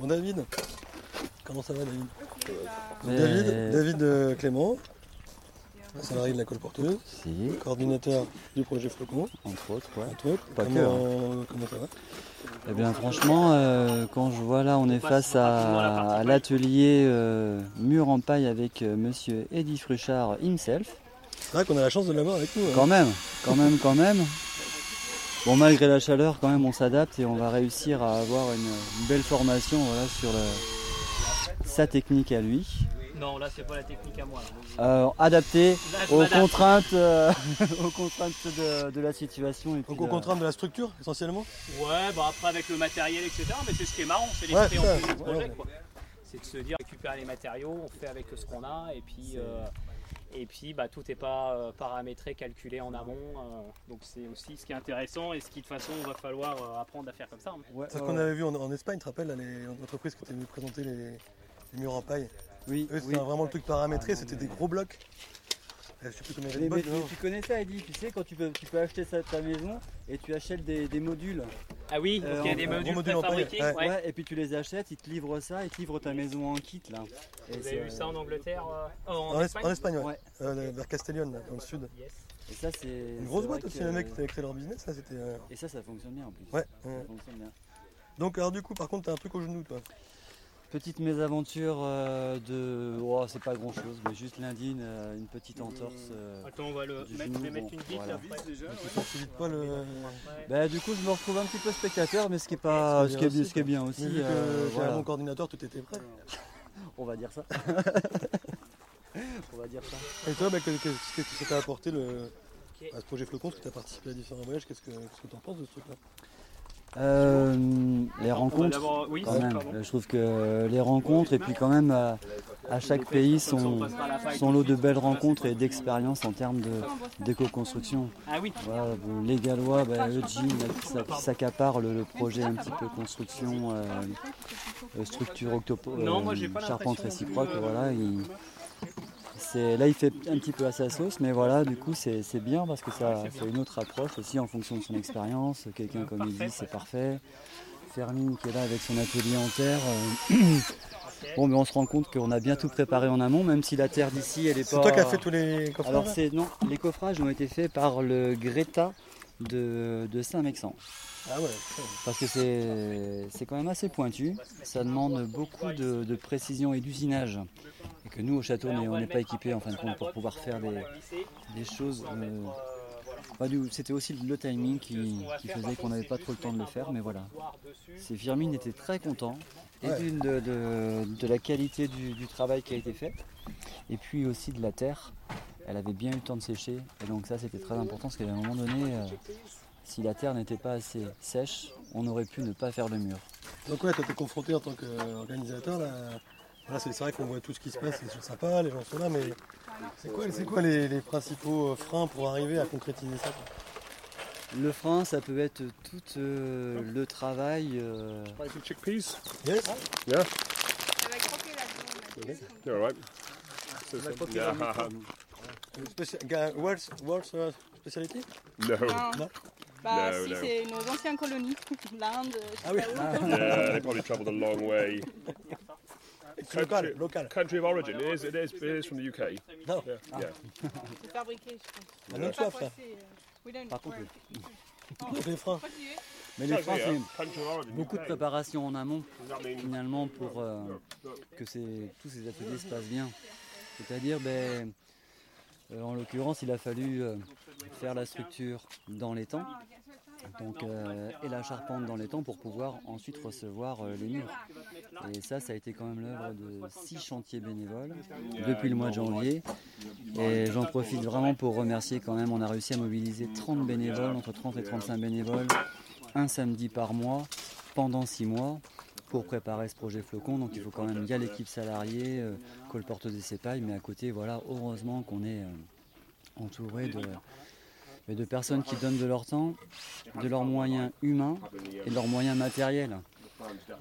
Bon, David, comment ça va, David Mais- David, David euh, Clément, salarié de la colporteuse, Si, coordinateur du projet Flocon, entre autres, ouais. entre autres. Pas que, comment, comment ça va Eh bien franchement, euh, quand je vois là, on est face à, à l'atelier euh, mur en paille avec euh, monsieur Eddy Fruchard himself. C'est vrai qu'on a la chance de l'avoir avec nous. hein. Quand même, quand même, quand même. Bon, malgré la chaleur, quand même, on s'adapte et on va réussir à avoir une, une belle formation voilà, sur le- sa technique à lui. Non, là, c'est pas la technique à moi. Euh, adaptée Là, je aux contraintes, euh, aux contraintes de, de la situation. Et puis Donc aux de- contraintes de la structure, essentiellement Ouais, bah après avec le matériel, etc. Mais c'est ce qui est marrant, c'est Ouais, plus du projet. ouais. C'est de se dire récupérer les matériaux, on fait avec ce qu'on a, et puis, euh, et puis bah, tout n'est pas euh, paramétré, calculé en amont. euh, donc c'est aussi ce qui est intéressant et ce qui de toute façon va falloir euh, apprendre à faire comme ça. hein. Ouais, C'est ce qu'on avait vu en, en Espagne, tu te rappelles, entreprises qui étaient venues présenter les, les murs en paille. Oui, Eux, c'était oui. vraiment le truc paramétré, c'était des gros blocs. Euh, Je sais plus combien il y avait Mais, tu, connais ça, Eddy Tu sais, quand tu peux, tu peux acheter ça, ta maison et tu achètes des, des modules. Ah oui, Euh, donc il y a des modules module en paille, préfabriqués. ouais. ouais. et puis tu les achètes, ils te livrent ça, ils te livrent ta maison en kit là. Et Vous c'est- avez vu ça en Angleterre euh, en, En, Es- Espagne en Espagne, ouais. Ouais. Euh, vers Castellón, là, dans le sud. Yes. Et ça, c'est. Une grosse boîte aussi, les mecs qui avaient créé leur business, là, c'était. euh, Et ça, ça fonctionne bien en plus. Ouais. Ça ouais. fonctionne bien. Donc, alors, du coup, par contre, t'as un truc au genou, toi. Petite mésaventure euh, de. Oh, c'est pas grand chose, mais juste lundi, une, euh, une petite entorse. euh. Attends, on va le mettre, je vais mettre une bite voilà. Tu facilites pas le. Ouais. Bah, du coup, je me retrouve un petit peu spectateur, mais ce qui est, pas, Ce ce qui est bien ce qui est bien aussi. Vu que euh, j'ai voilà. un bon coordinateur, tout était prêt. On va dire ça. On va dire ça. Et toi, bah, que- qu'est-ce que ça t'a apporté le... à ce projet Flocon? Parce que tu as participé à différents voyages, qu'est-ce que tu en penses de ce truc-là? Euh, les rencontres. Oui, Quand même. Euh, je trouve que les rencontres et puis quand même à, à chaque pays son, son lot de belles rencontres et d'expériences en termes d'éco-construction. Ah oui, Voilà, bon, les Gallois, bah, là, qui s'a- qui s'accapare le, le projet un petit peu construction, euh, euh, structure octopo, charpente réciproque. euh, Voilà, là, il fait un petit peu à sa sauce, mais voilà, du coup, c'est bien parce que ça fait une autre approche aussi en fonction de son expérience. Quelqu'un comme il dit, c'est parfait. Fermine qui est là avec son atelier en terre. euh, Bon, mais on se rend compte qu'on a bien tout préparé en amont, même si la terre d'ici, elle est pas. C'est toi qui as fait tous les coffrets Alors non, les coffrages ont été faits par le Greta de, de Saint-Mexan. Ah ouais, Parce que c'est quand même assez pointu. Ça demande beaucoup de, de précision et d'usinage. Et que nous au château on est- on n'est pas équipé en fin de compte pour pouvoir faire des, des choses. euh, bah, C'était aussi le timing qui, qui faisait qu'on n'avait pas trop le temps de le faire, mais voilà. C'est Firmine était très content et Ouais. d'une de, de- de la qualité du, du travail qui a été fait, et puis aussi de la terre. Elle avait bien eu le temps de sécher, et donc ça c'était très important parce qu'à un moment donné, euh, si la terre n'était pas assez sèche, on aurait pu ne pas faire le mur. Donc ouais, toi t'es confronté en tant qu'organisateur là. Voilà, c'est vrai qu'on voit tout ce qui se passe, c'est sympa, les gens sont là, mais c'est quoi, c'est quoi les, les principaux euh, freins pour arriver à concrétiser ça Le frein, ça peut être tout euh, le travail. euh, chickpeas. Yes Yeah, Ça va croquer là-dedans. là. you're all right. So, va croquer yeah, World, world uh, speciality? No. Non. Bah No, si, no. c'est nos anciennes colonies. L'Inde, je sais Ah oui. pas où. Yeah, they probably travelled a long way. It's local, local. Country of origin. It is. It is. It is from the UK. Non, Yeah. Yeah. C'est fabriqué, je pense. Ah, non, Pas soif, ça. pressé, euh, we don't Par contre, les freins. Mais les freins, c'est Country beaucoup de préparation en amont, finalement, pour euh, que ces- tous ces ateliers se passent bien. C'est-à-dire, ben, euh, en l'occurrence, il a fallu euh, faire la structure dans les temps. Euh, et la charpente dans les temps pour pouvoir ensuite recevoir les murs. Et ça, ça a été quand même l'œuvre de six chantiers bénévoles depuis le mois de janvier. Et j'en profite vraiment pour remercier quand même, on a réussi à mobiliser 30 bénévoles, entre 30 et 35 bénévoles, un samedi par mois, pendant six mois, pour préparer ce projet flocon. Donc il faut quand même, il y a l'équipe salariée, euh, colporteuse et CEPAI, mais à côté, voilà, heureusement qu'on est euh, entouré de, de personnes qui donnent de leur temps, de leurs moyens humains et de leurs moyens matériels.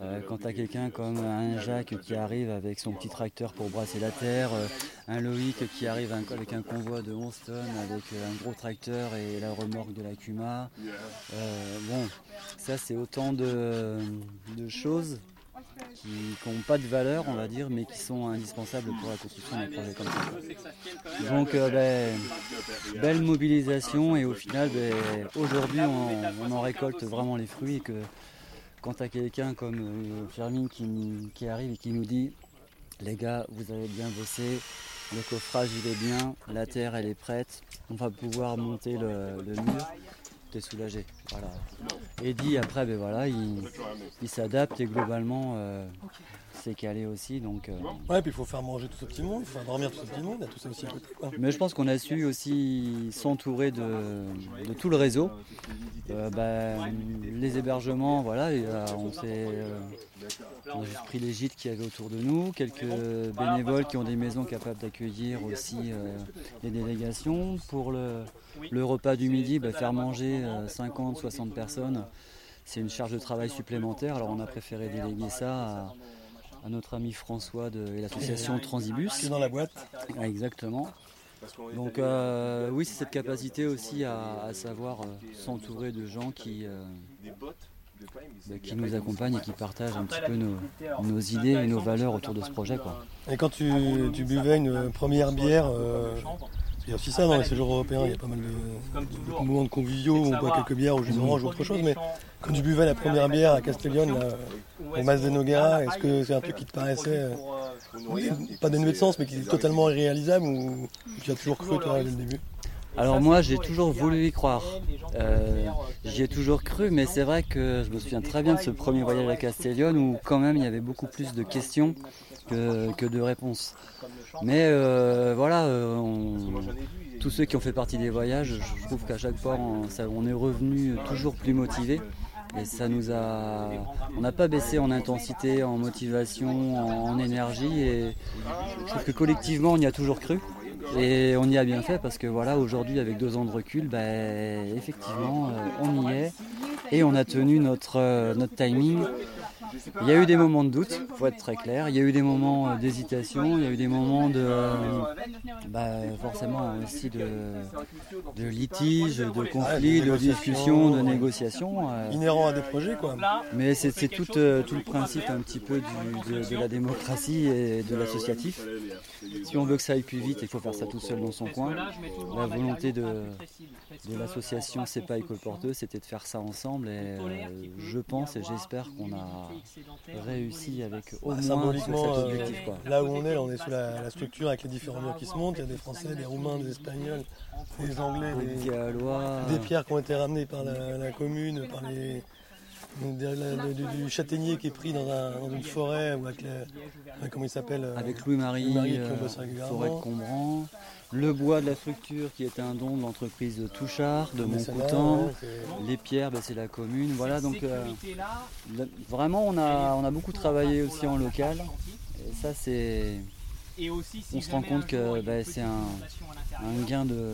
Euh, quand tu as quelqu'un comme un Jacques qui arrive avec son petit tracteur pour brasser la terre, euh, un Loïc qui arrive avec un convoi de 11 tonnes avec euh, un gros tracteur et la remorque de la Cuma. Euh, bon, ça c'est autant de, de choses qui n'ont pas de valeur, on va dire, mais qui sont indispensables pour la construction d'un projet comme ça. Donc, euh, ben, belle mobilisation et au final, ben, aujourd'hui, on, on en récolte vraiment les fruits et que quand tu as quelqu'un comme euh, Fermine qui, arrive et qui nous dit les gars, vous avez bien bossé, le coffrage il est bien, la terre elle est prête, on va pouvoir monter le, mur, t'es soulagé. Voilà. Et dit après, ben voilà, il, il s'adapte et globalement euh, calé aussi. Donc, euh, Ouais, puis il faut faire manger tout ce petit monde, il faut faire dormir tout ce petit monde, il y a tout ça aussi à côté. Quoi. Mais je pense qu'on a su aussi s'entourer de, de tout le réseau. Euh, ben, les hébergements, voilà, et, euh, on s'est on a juste pris les gîtes qu'il y avait autour de nous, quelques bénévoles qui ont des maisons capables d'accueillir aussi euh, les délégations. Pour le, le repas du midi, ben, faire manger 50-60 personnes, c'est une charge de travail supplémentaire. Alors on a préféré déléguer ça à, à notre ami François de, et l'association Transibus. Que dans la boîte. Ah, Exactement. Donc euh, oui, c'est cette capacité aussi à, à savoir euh, s'entourer de gens qui, euh, bah, qui nous accompagnent et qui partagent un petit peu nos, nos idées et nos valeurs autour de ce projet. Quoi. Et quand tu, tu buvais une première bière, euh, il y a aussi ça dans les séjours européens, il y a pas mal de, moments de conviviaux on boit quelques bières au jus d'orange ou autre chose, mais quand tu buvais la première bière à Castellón, là, au Mas de Noguera, est-ce que c'est un truc qui te paraissait, euh, pas dénué de sens, mais qui est totalement irréalisable ou tu as toujours cru toi dès le début? Alors moi j'ai toujours voulu y croire. Euh, J'y ai toujours cru, mais c'est vrai que je me souviens très bien de ce premier voyage à Castellón où quand même il y avait beaucoup plus de questions que, de réponses. Mais euh, voilà, euh, tous ceux qui ont fait partie des voyages, je trouve qu'à chaque fois on, est revenu toujours plus motivé. Et ça nous a. On n'a pas baissé en intensité, en motivation, en, énergie. Et je trouve que collectivement on y a toujours cru. Et on y a bien fait parce que voilà, aujourd'hui, avec deux ans de recul, ben, effectivement, euh, on y est et on a tenu notre timing. Il y a eu des moments de doute, faut être très clair. Il y a eu des moments euh, d'hésitation, il y a eu des moments de, euh, bah, forcément aussi de, de litige, de conflit, de discussion, de négociation. euh, Inhérent à des projets quoi. mais c'est tout, tout le principe un petit peu du- de, de la démocratie et de l'associatif. Si on veut que ça aille plus vite, il faut faire ça tout seul dans son coin. La volonté de, de l'association C'est pas école c'était de faire ça ensemble et je pense et j'espère qu'on a réussi avec au Bah, moins symboliquement, cet objectif. Quoi. là où on est, là, on est sous la, la structure avec les différents murs qui se montent. Il y a des Français, des Roumains, des Espagnols, des Anglais, Des des, Gallois, des pierres qui ont été ramenées par la, la commune, par les donc, de de- du, du châtaignier qui est pris dans, un- dans une forêt ou avec euh, comment il s'appelle euh, avec Louis-Marie, euh. Forêt de Combran, le bois de la structure qui est un don de l'entreprise Touchard, de Montcoutan. ouais, Les pierres, ben, c'est la commune. Voilà, donc euh, vraiment, on a, on a beaucoup travaillé aussi en local. Et ça, c'est on se rend compte que ben, c'est un, un gain de,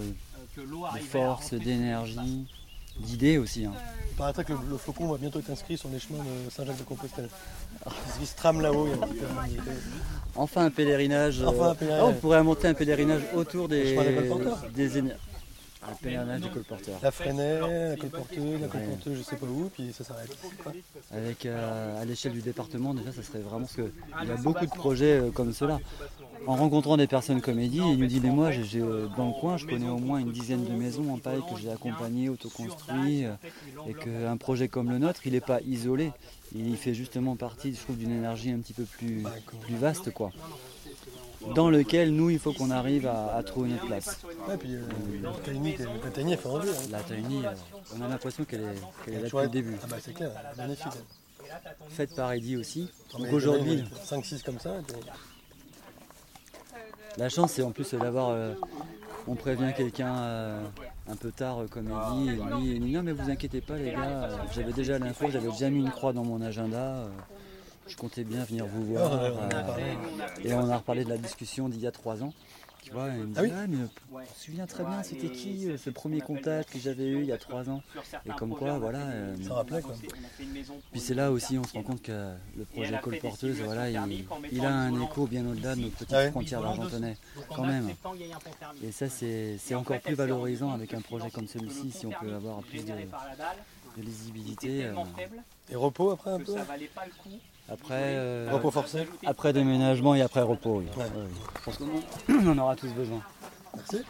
de force, d'énergie, d'idées aussi. hein. Il paraîtrait que le, le flocon va bientôt être inscrit sur les chemins de Saint-Jacques-de-Compostelle. Il se trame là-haut. Enfin un pèlerinage. euh, Enfin, un pèlerinage. ah, on pourrait monter un pèlerinage autour des, des éner- Un pèlerinage des colporteurs. La Freinet, la colporteuse, la colporteuse, je sais pas où, puis ça s'arrête. Avec euh, à l'échelle du département, déjà, ça serait vraiment ce que il y a beaucoup de projets euh, comme cela. En rencontrant des personnes comme Eddy, il nous dit mais moi j'ai, euh, dans le coin, je connais au moins une dizaine de maisons en paille que j'ai accompagnées, autoconstruit, euh, et qu'un projet comme le nôtre, il n'est pas isolé. Il fait justement partie, je trouve, d'une énergie un petit peu plus, plus vaste, quoi. Dans lequel nous, il faut qu'on arrive à, à trouver notre place. Ouais, puis euh, elle fait envie. hein. La on a l'impression qu'elle est, qu'elle est là depuis le début. Ah bah c'est clair, est magnifique. Faite par Eddy aussi. Donc aujourd'hui, 5-6 comme ça. puis- La chance, c'est en plus d'avoir. euh, on prévient quelqu'un euh, un peu tard, comme dit, et lui, il dit Non, mais vous inquiétez pas, les gars, j'avais déjà l'info, j'avais déjà mis une croix dans mon agenda. Je comptais bien venir vous voir. euh, et on a reparlé de la discussion d'il y a trois ans. Tu vois, il me dit Ah oui Ah, mais je me souviens très bien, c'était qui euh, ce premier contact que j'avais eu il y a trois ans? Et comme quoi, voilà. euh, Ça rappelait quoi. puis c'est là aussi on se rend compte que le projet Colporteuse, voilà, il, il a un écho bien au-delà de notre petite Ah ouais. frontière d'Argentonnais, quand même. Et ça c'est c'est encore plus valorisant avec un projet comme celui-ci, si on peut avoir plus de, de lisibilité. euh, Et repos après un peu? Après, euh, Repos forcé. après déménagement et après repos, oui. Ouais. Ouais, oui. Je pense qu'on en- on en aura tous besoin. Merci.